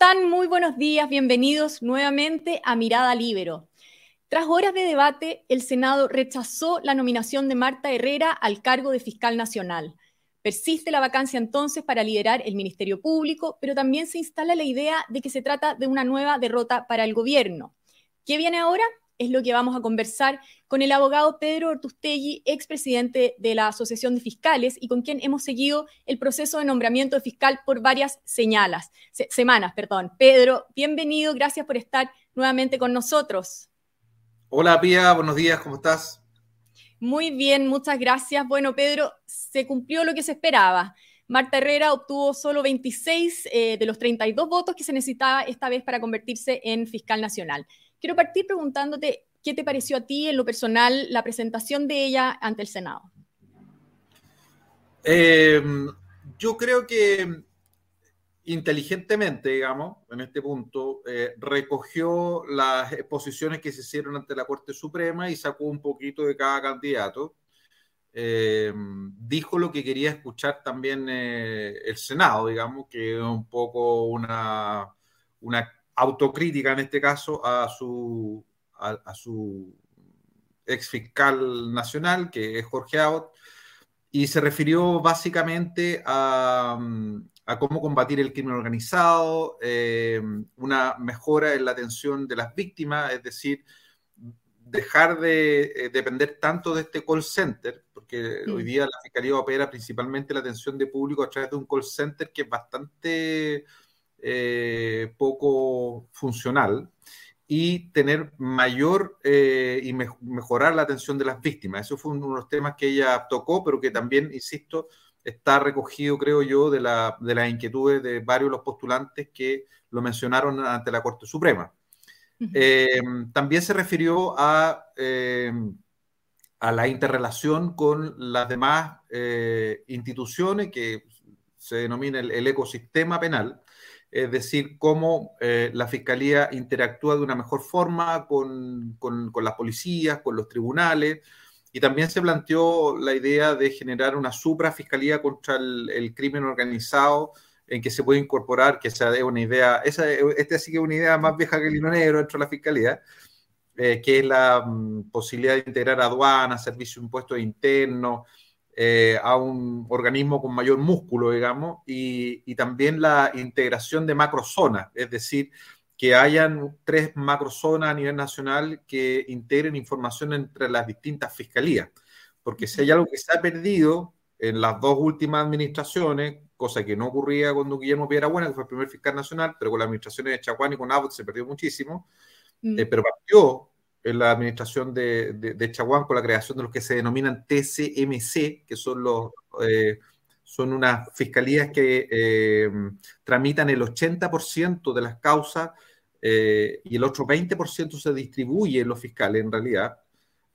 Muy buenos días, bienvenidos nuevamente a Mirada Libero. Tras horas de debate, el Senado rechazó la nominación de Marta Herrera al cargo de fiscal nacional. Persiste la vacancia entonces para liderar el Ministerio Público, pero también se instala la idea de que se trata de una nueva derrota para el gobierno. ¿Qué viene ahora? Es lo que vamos a conversar con el abogado Pedro Ortustegui, expresidente de la Asociación de Fiscales y con quien hemos seguido el proceso de nombramiento de fiscal por varias señalas, semanas. Perdón. Pedro, bienvenido, gracias por estar nuevamente con nosotros. Hola Pía, buenos días, ¿cómo estás? Muy bien, muchas gracias. Bueno, Pedro, se cumplió lo que se esperaba. Marta Herrera obtuvo solo 26 eh, de los 32 votos que se necesitaba esta vez para convertirse en fiscal nacional. Quiero partir preguntándote qué te pareció a ti en lo personal la presentación de ella ante el Senado. Eh, yo creo que inteligentemente, digamos, en este punto, eh, recogió las exposiciones que se hicieron ante la Corte Suprema y sacó un poquito de cada candidato. Eh, dijo lo que quería escuchar también el Senado, digamos, que es un poco una, una autocrítica en este caso a su, a, su ex fiscal nacional, que es Jorge Abbott, y se refirió básicamente a, cómo combatir el crimen organizado, eh, una mejora en la atención de las víctimas, es decir, dejar de eh, depender tanto de este call center, porque hoy día la Fiscalía opera principalmente la atención de público a través de un call center que es bastante eh, poco funcional y tener mayor eh, y mejorar la atención de las víctimas. Eso fue uno de los temas que ella tocó, pero que también, insisto, está recogido, creo yo, de, la, de las inquietudes de varios de los postulantes que lo mencionaron ante la Corte Suprema. Eh, también se refirió a, a la interrelación con las demás instituciones que se denomina el ecosistema penal, es decir, cómo eh, la Fiscalía interactúa de una mejor forma con, con, las policías, con los tribunales, y también se planteó la idea de generar una suprafiscalía contra el, crimen organizado, en que se puede incorporar, que sea una idea, esa, esta sí que es una idea más vieja que el hilo negro dentro de la Fiscalía, eh, que es la mm, posibilidad de integrar aduanas, servicios de impuestos internos, eh, a un organismo con mayor músculo, digamos, y, también la integración de macrozonas, es decir, que hayan tres macrozonas a nivel nacional que integren información entre las distintas fiscalías. Porque si hay algo que se ha perdido en las dos últimas administraciones, cosa que no ocurría cuando Guillermo Buena, que fue el primer fiscal nacional, pero con las administraciones de Chacuán y con Abbott se perdió muchísimo, mm. eh, pero partió en la administración de, de, Chaguán con la creación de los que se denominan TCMC, que son los eh, son unas fiscalías que eh, tramitan el 80% de las causas eh, y el otro 20% se distribuye en los fiscales en realidad.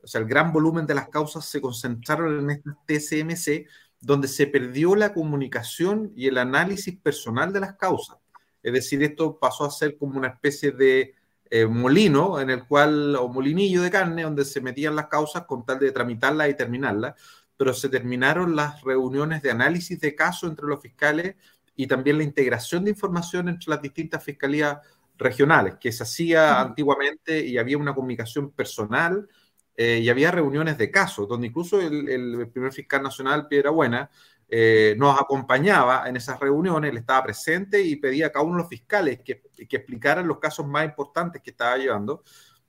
O sea, el gran volumen de las causas se concentraron en estas TCMC, donde se perdió la comunicación y el análisis personal de las causas. Es decir, esto pasó a ser como una especie de eh, molino en el cual, o molinillo de carne, donde se metían las causas con tal de tramitarlas y terminarlas, pero se terminaron las reuniones de análisis de casos entre los fiscales y también la integración de información entre las distintas fiscalías regionales, que se hacía antiguamente y había una comunicación personal eh, y había reuniones de casos, donde incluso el, el primer fiscal nacional, Piedra Buena, eh, nos acompañaba en esas reuniones, él estaba presente y pedía a cada uno de los fiscales que, que explicaran los casos más importantes que estaba llevando,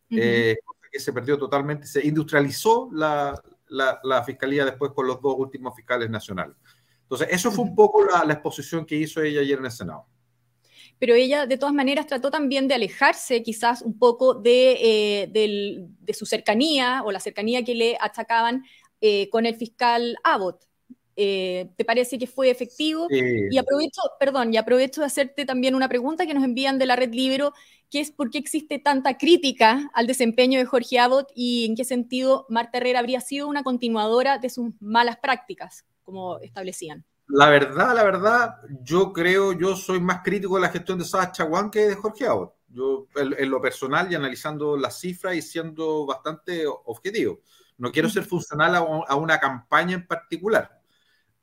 eh, que se perdió totalmente, se industrializó la, la, fiscalía después con los dos últimos fiscales nacionales. Entonces, eso fue un poco la, exposición que hizo ella ayer en el Senado pero ella de todas maneras trató también de alejarse quizás un poco de, eh, de su cercanía o la cercanía que le achacaban con el fiscal Abbott. Eh, ¿Te parece que fue efectivo? Y aprovecho, perdón, y aprovecho de hacerte también una pregunta que nos envían de la red Libero, que es por qué existe tanta crítica al desempeño de Jorge Abbott y en qué sentido Marta Herrera habría sido una continuadora de sus malas prácticas, como establecían. La verdad, la verdad, yo creo, yo soy más crítico de la gestión de Sacha Chaguán que de Jorge Abbott. Yo, en, lo personal y analizando las cifras y siendo bastante objetivo. No quiero ser funcional a una campaña en particular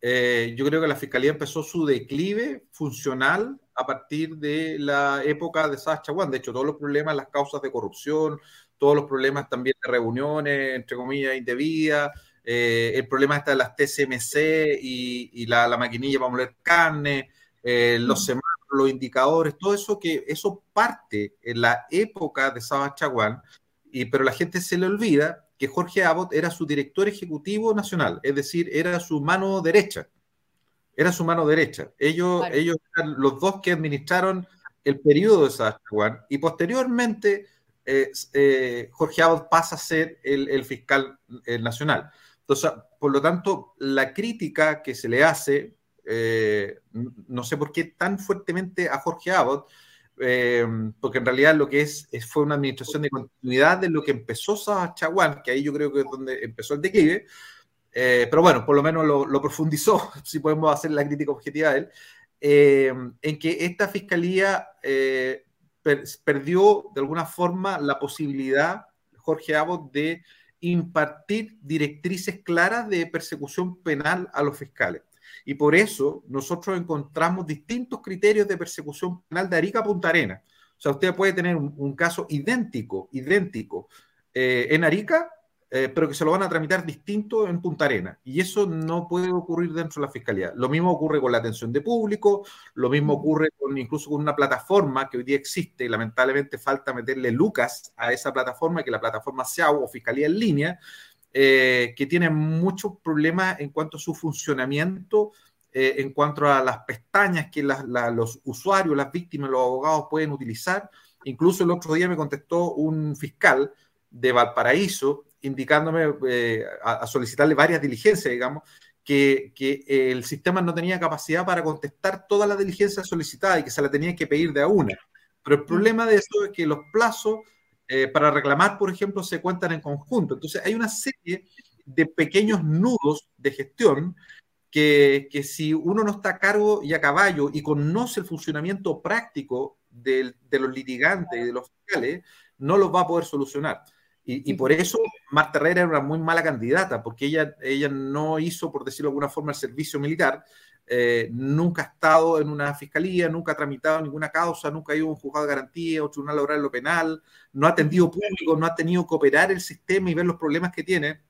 eh, yo creo que la Fiscalía empezó su declive funcional a partir de la época de Sacha Juan. De hecho, todos los problemas, las causas de corrupción, todos los problemas también de reuniones, entre comillas, indebidas, eh, el problema está de las TCMC y, la, maquinilla para moler carne, eh, los mm. semáforos, los indicadores, todo eso que eso parte en la época de Sacha Chaguán, y, pero la gente se le olvida que Jorge Abbott era su director ejecutivo nacional, es decir, era su mano derecha. Era su mano derecha. Ellos, ellos eran los dos que administraron el periodo de Juan y posteriormente eh, eh, Jorge Abbott pasa a ser el, fiscal eh, nacional. Por lo tanto, la crítica que se le hace, no sé por qué tan fuertemente a Jorge Abbott, eh, porque en realidad lo que es, fue una administración de continuidad de lo que empezó Chaguán, que ahí yo creo que es donde empezó el declive, eh, pero bueno, por lo menos lo, profundizó, si podemos hacer la crítica objetiva de él, eh, en que esta fiscalía perdió de alguna forma la posibilidad, Jorge Abbott, de impartir directrices claras de persecución penal a los fiscales. Y por eso nosotros encontramos distintos criterios de persecución penal de Arica a Punta Arena. O sea, usted puede tener un, caso idéntico, idéntico eh, en Arica, eh, pero que se lo van a tramitar distinto en Punta Arena. Y eso no puede ocurrir dentro de la Fiscalía. Lo mismo ocurre con la atención de público, lo mismo ocurre con, incluso con una plataforma que hoy día existe y lamentablemente falta meterle lucas a esa plataforma, que la plataforma SEAU o Fiscalía en línea, eh, que tiene muchos problemas en cuanto a su funcionamiento, eh, en cuanto a las pestañas que los usuarios, las víctimas, los abogados pueden utilizar. Incluso el otro día me contestó un fiscal de Valparaíso indicándome eh, a, solicitarle varias diligencias, digamos, que, que, el sistema no tenía capacidad para contestar todas las diligencias solicitadas y que se la tenía que pedir de a una. Pero el problema de eso es que los plazos eh, para reclamar, por ejemplo, se cuentan en conjunto. Entonces, hay una serie de pequeños nudos de gestión que, que, si uno no está a cargo y a caballo y conoce el funcionamiento práctico de los litigantes y de los fiscales, no los va a poder solucionar. Y, y, por eso Marta Herrera era una muy mala candidata, porque ella, ella no hizo, por decirlo de alguna forma, el servicio militar, eh, nunca ha estado en una fiscalía, nunca ha tramitado ninguna causa, nunca ha ido a un juzgado de garantía o tribunal laboral en lo penal, no ha atendido público, no ha tenido que operar el sistema y ver los problemas que tiene.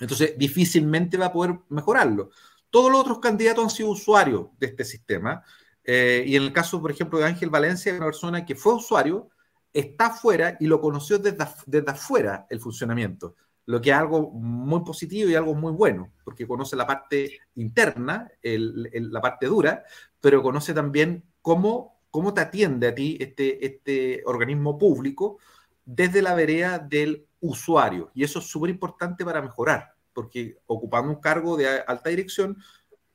Entonces, difícilmente va a poder mejorarlo. Todos los otros candidatos han sido usuarios de este sistema. Eh, y en el caso, por ejemplo, de Ángel Valencia, una persona que fue usuario, está afuera y lo conoció desde, desde afuera el funcionamiento lo que es algo muy positivo y algo muy bueno, porque conoce la parte interna, la parte dura, pero conoce también cómo, cómo te atiende a ti este, este organismo público desde la vereda del usuario. Y eso es súper importante para mejorar, porque ocupando un cargo de alta dirección,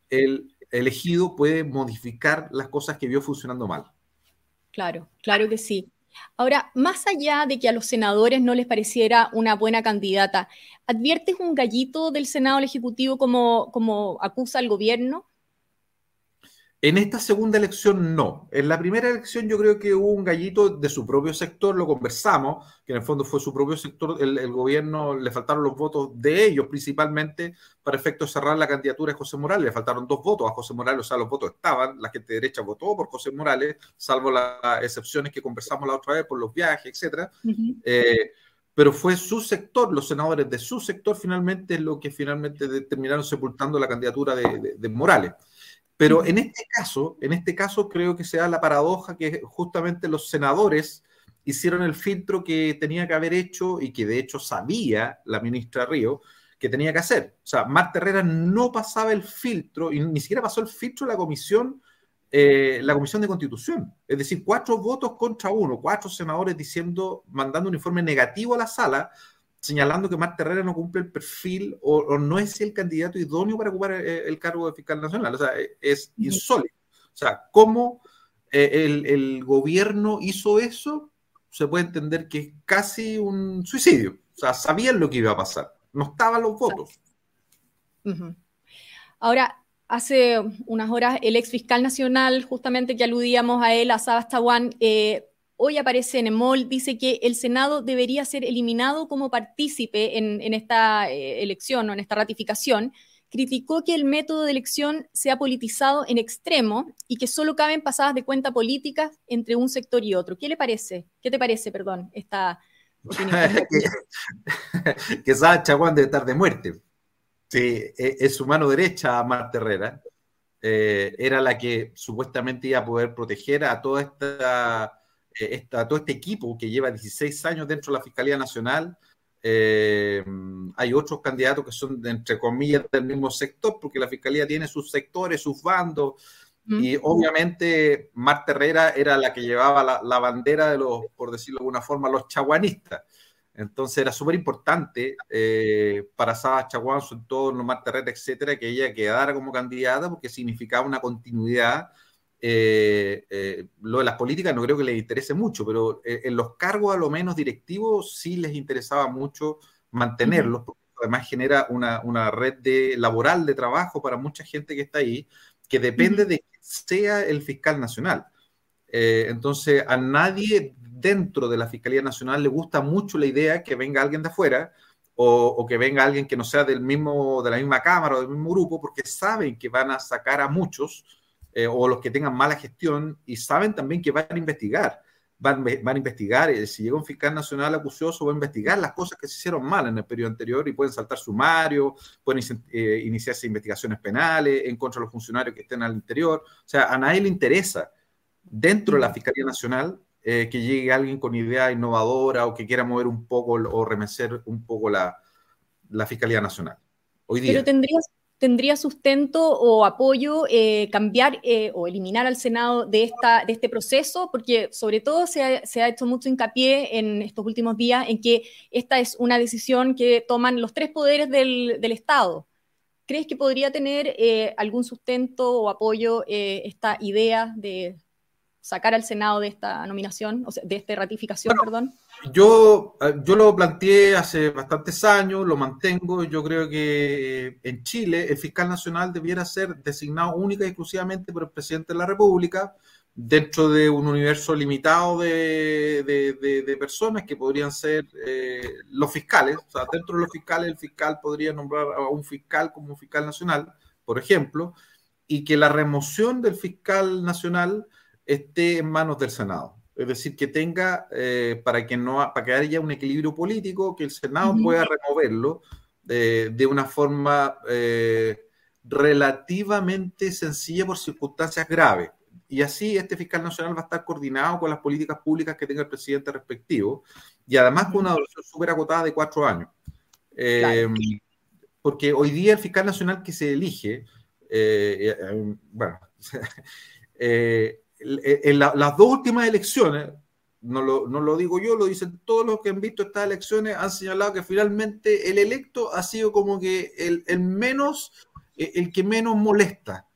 el elegido puede modificar las cosas que vio funcionando mal. Claro, claro que sí. Ahora, más allá de que a los senadores no les pareciera una buena candidata, ¿adviertes un gallito del Senado Ejecutivo como, como acusa al gobierno? En esta segunda elección no. En la primera elección yo creo que hubo un gallito de su propio sector, lo conversamos, que en el fondo fue su propio sector, el, gobierno le faltaron los votos de ellos principalmente para efecto de cerrar la candidatura de José Morales. Le faltaron dos votos a José Morales, o sea, los votos estaban, la gente derecha votó por José Morales, salvo las excepciones que conversamos la otra vez por los viajes, etcétera. Eh, pero fue su sector, los senadores de su sector finalmente lo que finalmente terminaron sepultando la candidatura de Morales. Pero en este caso, en este caso creo que se da la paradoja que justamente los senadores hicieron el filtro que tenía que haber hecho y que de hecho sabía la ministra Río que tenía que hacer. O sea, Marta Herrera no pasaba el filtro y ni siquiera pasó el filtro de la comisión, eh, la comisión de constitución. Es decir, cuatro votos contra uno, cuatro senadores diciendo, mandando un informe negativo a la sala señalando que Marta Herrera no cumple el perfil o, no es el candidato idóneo para ocupar eh, el, cargo de fiscal nacional. O sea, e, es insólito. O sea, ¿cómo eh, el, gobierno hizo eso? Se puede entender que es casi un suicidio. O sea, sabían lo que iba a pasar. No estaban los votos. Ahora, hace unas horas el ex fiscal nacional, justamente que aludíamos a él, a Sabas eh, hoy aparece en EMOL, dice que el Senado debería ser eliminado como partícipe en, esta eh, elección o en esta ratificación, criticó que el método de elección sea politizado en extremo y que solo caben pasadas de cuenta políticas entre un sector y otro. ¿Qué le parece? ¿Qué te parece, perdón, esta opinión? que, que Sacha Juan debe estar de muerte. Sí, e, es su mano derecha, Marta Herrera. Eh, era la que supuestamente iba a poder proteger a toda esta, esta, todo este equipo que lleva 16 años dentro de la Fiscalía Nacional eh, hay otros candidatos que son, entre comillas, del mismo sector, porque la fiscalía tiene sus sectores, sus bandos, y obviamente Marta Herrera era la que llevaba la, bandera de los, por decirlo de alguna forma, los chaguanistas. Entonces era súper importante eh, para Saba Chaguán, su entorno, Marta Herrera, etcétera, que ella quedara como candidata porque significaba una continuidad eh, eh, lo de las políticas no creo que les interese mucho, pero eh, en los cargos a lo menos directivos sí les interesaba mucho mantenerlos, porque además genera una, una, red de, laboral de trabajo para mucha gente que está ahí, que depende de que sea el fiscal nacional. entonces, a nadie dentro de la Fiscalía Nacional le gusta mucho la idea que venga alguien de afuera o, o, que venga alguien que no sea del mismo, de la misma cámara o del mismo grupo, porque saben que van a sacar a muchos eh, o los que tengan mala gestión y saben también que van a investigar. Van, van a investigar, eh, si llega un fiscal nacional acucioso, va a investigar las cosas que se hicieron mal en el periodo anterior y pueden saltar sumario, pueden eh, iniciarse investigaciones penales en contra de los funcionarios que estén al interior. O sea, a nadie le interesa dentro de la Fiscalía Nacional que llegue alguien con idea innovadora o que quiera mover un poco o remecer un poco la, la Fiscalía Nacional. Hoy día. Pero tendrías, tendría sustento o apoyo eh, cambiar eh, o eliminar al Senado de, esta, de este proceso, porque sobre todo se ha, hecho mucho hincapié en estos últimos días en que esta es una decisión que toman los tres poderes del, Estado. ¿Crees que podría tener eh, algún sustento o apoyo esta idea de sacar al Senado de esta nominación, o sea, de esta ratificación, perdón? Yo, eh, yo lo planteé hace bastantes años, lo mantengo. Yo creo que en Chile el fiscal nacional debiera ser designado única y exclusivamente por el presidente de la República, dentro de un universo limitado de, de, personas que podrían ser eh, los fiscales. O sea, dentro de los fiscales, el fiscal podría nombrar a un fiscal como fiscal nacional, por ejemplo, y que la remoción del fiscal nacional esté en manos del Senado. Es decir, que tenga, eh, para, que no, para que haya un equilibrio político, que el Senado pueda removerlo eh, de una forma eh, relativamente sencilla por circunstancias graves. Y así este fiscal nacional va a estar coordinado con las políticas públicas que tenga el presidente respectivo y además con una duración súper agotada de cuatro años. Porque hoy día el fiscal nacional que se elige, bueno, en las dos últimas elecciones, no lo, no lo, digo yo, lo dicen todos los que han visto estas elecciones, han señalado que finalmente el electo ha sido como que el, el menos, eh, el que menos molesta.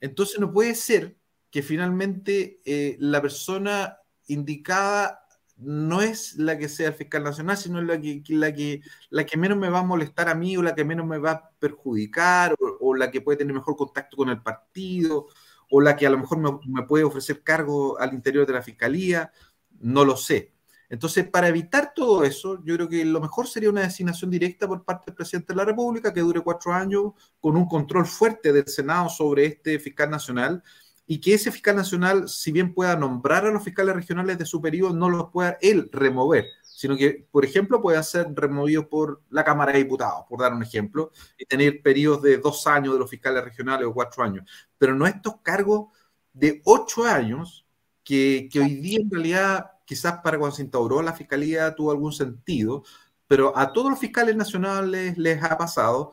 Entonces no puede ser que finalmente eh, la persona indicada no es la que sea el fiscal nacional, sino la que, la que, la que menos me va a molestar a mí o la que menos me va a perjudicar o, o la que puede tener mejor contacto con el partido o la que a lo mejor me, puede ofrecer cargo al interior de la fiscalía, no lo sé. Entonces, para evitar todo eso, yo creo que lo mejor sería una designación directa por parte del presidente de la República que dure cuatro años con un control fuerte del Senado sobre este fiscal nacional y que ese fiscal nacional, si bien pueda nombrar a los fiscales regionales de su periodo, no los pueda él remover sino que, por ejemplo, pueden ser removidos por la Cámara de Diputados, por dar un ejemplo, y tener periodos de dos años de los fiscales regionales o cuatro años, pero no estos cargos de ocho años que, hoy día en realidad quizás para cuando se instauró la fiscalía tuvo algún sentido, pero a todos los fiscales nacionales les ha pasado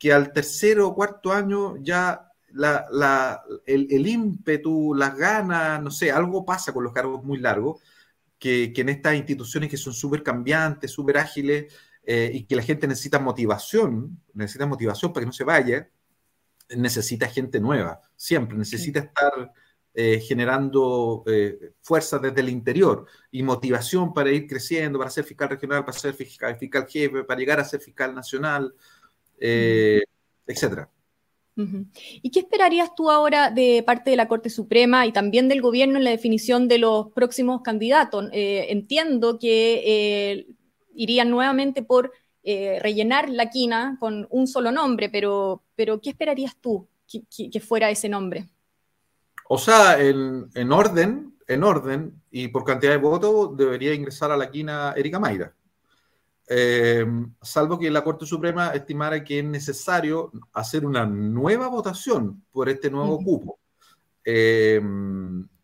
que al tercero o cuarto año ya el, el, ímpetu, las ganas, no sé, algo pasa con los cargos muy largos que, en estas instituciones que son súper cambiantes, súper ágiles eh, y que la gente necesita motivación, necesita motivación para que no se vaya, necesita gente nueva, siempre necesita estar eh, generando eh, fuerza desde el interior y motivación para ir creciendo, para ser fiscal regional, para ser fiscal, fiscal jefe, para llegar a ser fiscal nacional, etcétera. ¿Y qué esperarías tú ahora de parte de la Corte Suprema y también del gobierno en la definición de los próximos candidatos? Eh, entiendo que eh, irían nuevamente por eh, rellenar la quina con un solo nombre, pero, pero ¿qué esperarías tú que, fuera ese nombre? O sea, en, orden, en orden y por cantidad de votos debería ingresar a la quina Erika Mayra. Eh, salvo que la Corte Suprema estimara que es necesario hacer una nueva votación por este nuevo cupo. Eh,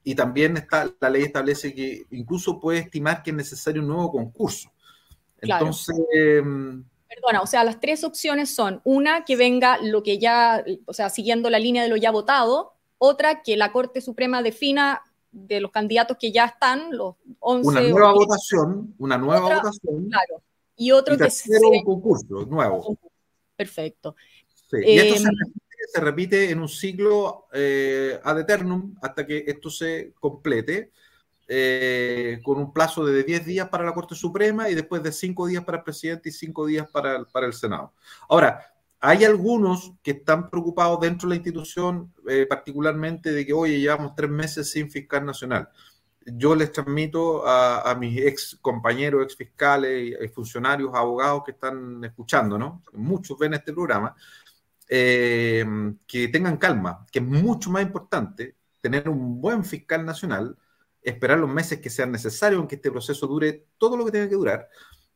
y también está, la ley establece que incluso puede estimar que es necesario un nuevo concurso. Entonces... Perdona, o sea, las tres opciones son una, que venga lo que ya, o sea, siguiendo la línea de lo ya votado, otra, que la Corte Suprema defina de los candidatos que ya están, los 11. Una nueva votación, una nueva votación. Claro. Y otro que sea un concurso nuevo. Perfecto. Y esto se em, se repite en un ciclo eh, ad eternum hasta que esto se complete, eh, con un plazo de 10 días para la Corte Suprema y después de 5 días para el presidente y 5 días para el, para el Senado. Ahora, hay algunos que están preocupados dentro de la institución, eh, particularmente de que, oye, llevamos tres meses sin fiscal nacional. Yo les transmito a, a mis ex compañeros, ex fiscales, funcionarios, abogados que están escuchando, ¿no? Muchos ven este programa, eh, que tengan calma, que es mucho más importante tener un buen fiscal nacional, esperar los meses que sean necesarios, aunque este proceso dure todo lo que tenga que durar,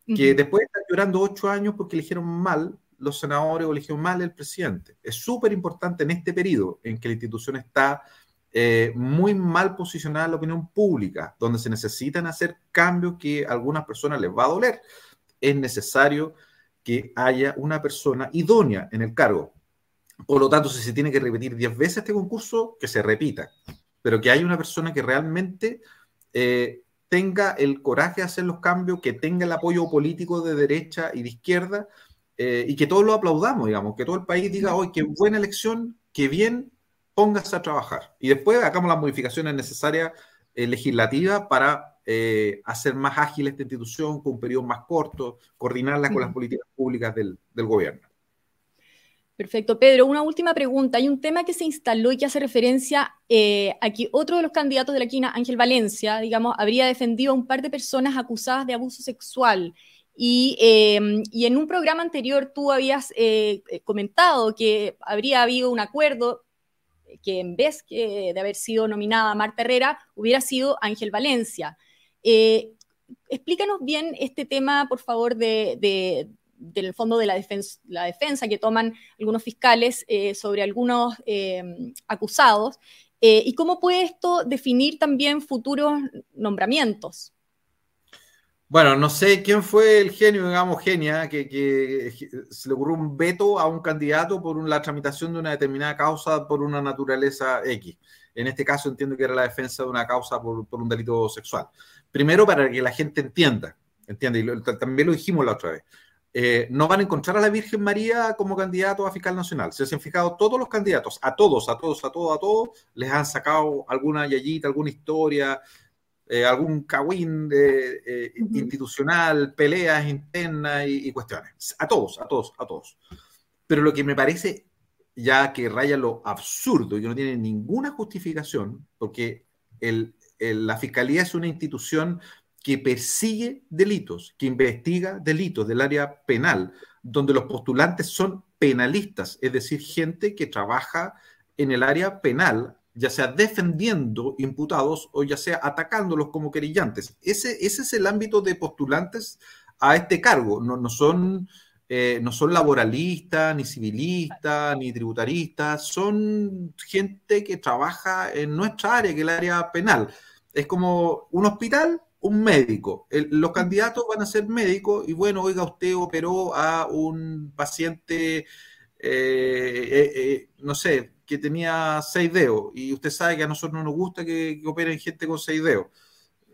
que después de estar llorando ocho años porque eligieron mal los senadores o eligieron mal el presidente. Es súper importante en este periodo en que la institución está eh, muy mal posicionada la opinión pública, donde se necesitan hacer cambios que a algunas personas les va a doler. Es necesario que haya una persona idónea en el cargo. Por lo tanto, si se tiene que repetir 10 veces este concurso, que se repita, pero que haya una persona que realmente eh, tenga el coraje de hacer los cambios, que tenga el apoyo político de derecha y de izquierda, eh, y que todos lo aplaudamos, digamos, que todo el país diga, hoy qué buena elección, qué bien, póngase a trabajar. Y después hagamos las modificaciones necesarias eh, legislativas para hacer más ágil esta institución con un periodo más corto, coordinarla con las políticas públicas del gobierno. Perfecto. Pedro, una última pregunta. Hay un tema que se instaló y que hace referencia eh, a que otro de los candidatos de la quina, Ángel Valencia, digamos, habría defendido a un par de personas acusadas de abuso sexual. Y, em, en un programa anterior tú habías eh, comentado que habría habido un acuerdo que en vez de haber sido nominada Marta Herrera, hubiera sido Ángel Valencia. Eh, explícanos bien este tema, por favor, de, del fondo de la defensa, que toman algunos fiscales eh, sobre algunos eh, acusados y cómo puede esto definir también futuros nombramientos. Bueno, no sé quién fue el genio, digamos, genia, que, se le ocurrió un veto a un candidato por la tramitación de una determinada causa por una naturaleza X. En este caso entiendo que era la defensa de una causa por, por un delito sexual. Primero, para que la gente entienda, entiende, y también lo dijimos la otra vez. Eh, no van a encontrar a la Virgen María como candidato a fiscal nacional. Se han fijado todos los candidatos, a todos, a todos, a todos, a todos, les han sacado alguna yayita, alguna historia, eh, algún cagüín eh, institucional, peleas internas y, cuestiones. A todos, a todos, a todos. Pero lo que me parece ya que raya lo absurdo y que no tiene ninguna justificación, porque la fiscalía es una institución que persigue delitos, que investiga delitos del área penal, donde los postulantes son penalistas, es decir, gente que trabaja en el área penal, ya sea defendiendo imputados o ya sea atacándolos como querellantes. Ese, ese es el ámbito de postulantes a este cargo. No, no son, eh, no son laboralistas, ni civilistas, ni tributaristas, son gente que trabaja en nuestra área, que es el área penal. Es como un hospital un médico. los candidatos van a ser médicos y bueno, oiga, usted operó a un paciente, eh, eh, eh, no sé, que tenía seis dedos y usted sabe que a nosotros no nos gusta que, operen gente con seis dedos.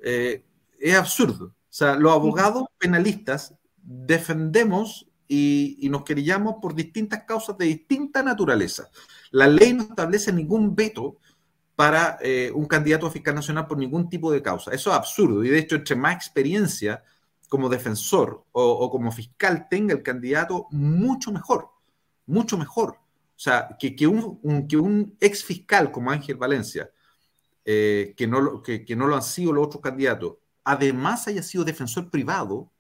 es absurdo. O sea, los abogados penalistas defendemos y, y, nos querellamos por distintas causas de distinta naturaleza. La ley no establece ningún veto para eh, un candidato a fiscal nacional por ningún tipo de causa. Eso es absurdo y de hecho entre más experiencia como defensor o, como fiscal tenga el candidato, mucho mejor, mucho mejor. O sea, que, que, un, que un ex fiscal como Ángel Valencia, eh, que, no, que, que no lo han sido los otros candidatos, además haya sido defensor privado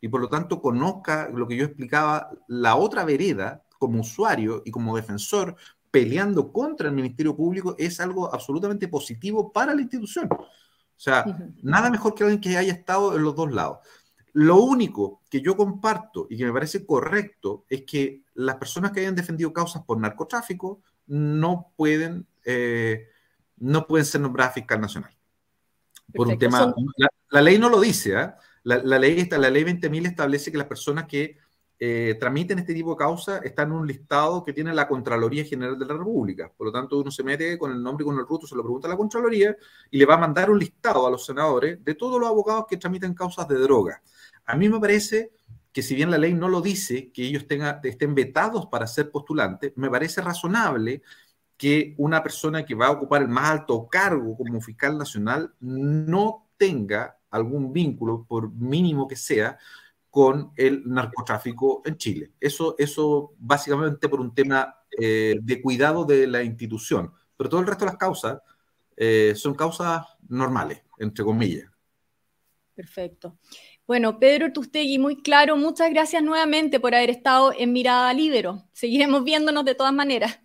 y por lo tanto conozca lo que yo explicaba, la otra vereda como usuario y como defensor peleando contra el Ministerio Público es algo absolutamente positivo para la institución. O sea, nada mejor que alguien que haya estado en los dos lados. Lo único que yo comparto y que me parece correcto es que las personas que hayan defendido causas por narcotráfico no pueden, eh, no pueden ser nombradas fiscal nacional. Por un tema, la, ley no lo dice, ¿eh? la, la, ley, la ley 20.000 establece que las personas que eh, tramiten este tipo de causa están en un listado que tiene la Contraloría General de la República. Por lo tanto, uno se mete con el nombre y con el ruto, se lo pregunta a la Contraloría y le va a mandar un listado a los senadores de todos los abogados que tramiten causas de droga. A mí me parece que si bien la ley no lo dice, que ellos estén vetados para ser postulantes, me parece razonable que una persona que va a ocupar el más alto cargo como fiscal nacional no tenga algún vínculo, por mínimo que sea, con el narcotráfico en Chile. Eso, eso básicamente por un tema eh, de cuidado de la institución. Pero todo el resto de las causas eh, son causas normales, entre comillas. Perfecto. Bueno, Pedro Tustegui, muy claro. Muchas gracias nuevamente por haber estado en Mirada Libero. Seguiremos viéndonos de todas maneras.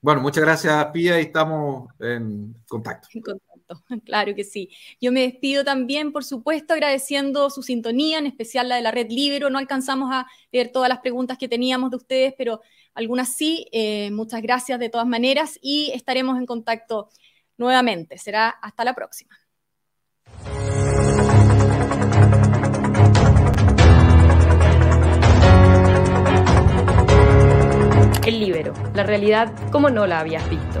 Bueno, muchas gracias, Pía, y estamos en contacto. En contacto, claro que sí. Yo me despido también, por supuesto, agradeciendo su sintonía, en especial la de la red Libero. No alcanzamos a leer todas las preguntas que teníamos de ustedes, pero algunas sí. Eh, muchas gracias de todas maneras y estaremos en contacto nuevamente. Será hasta la próxima. El libero, la realidad como no la habías visto.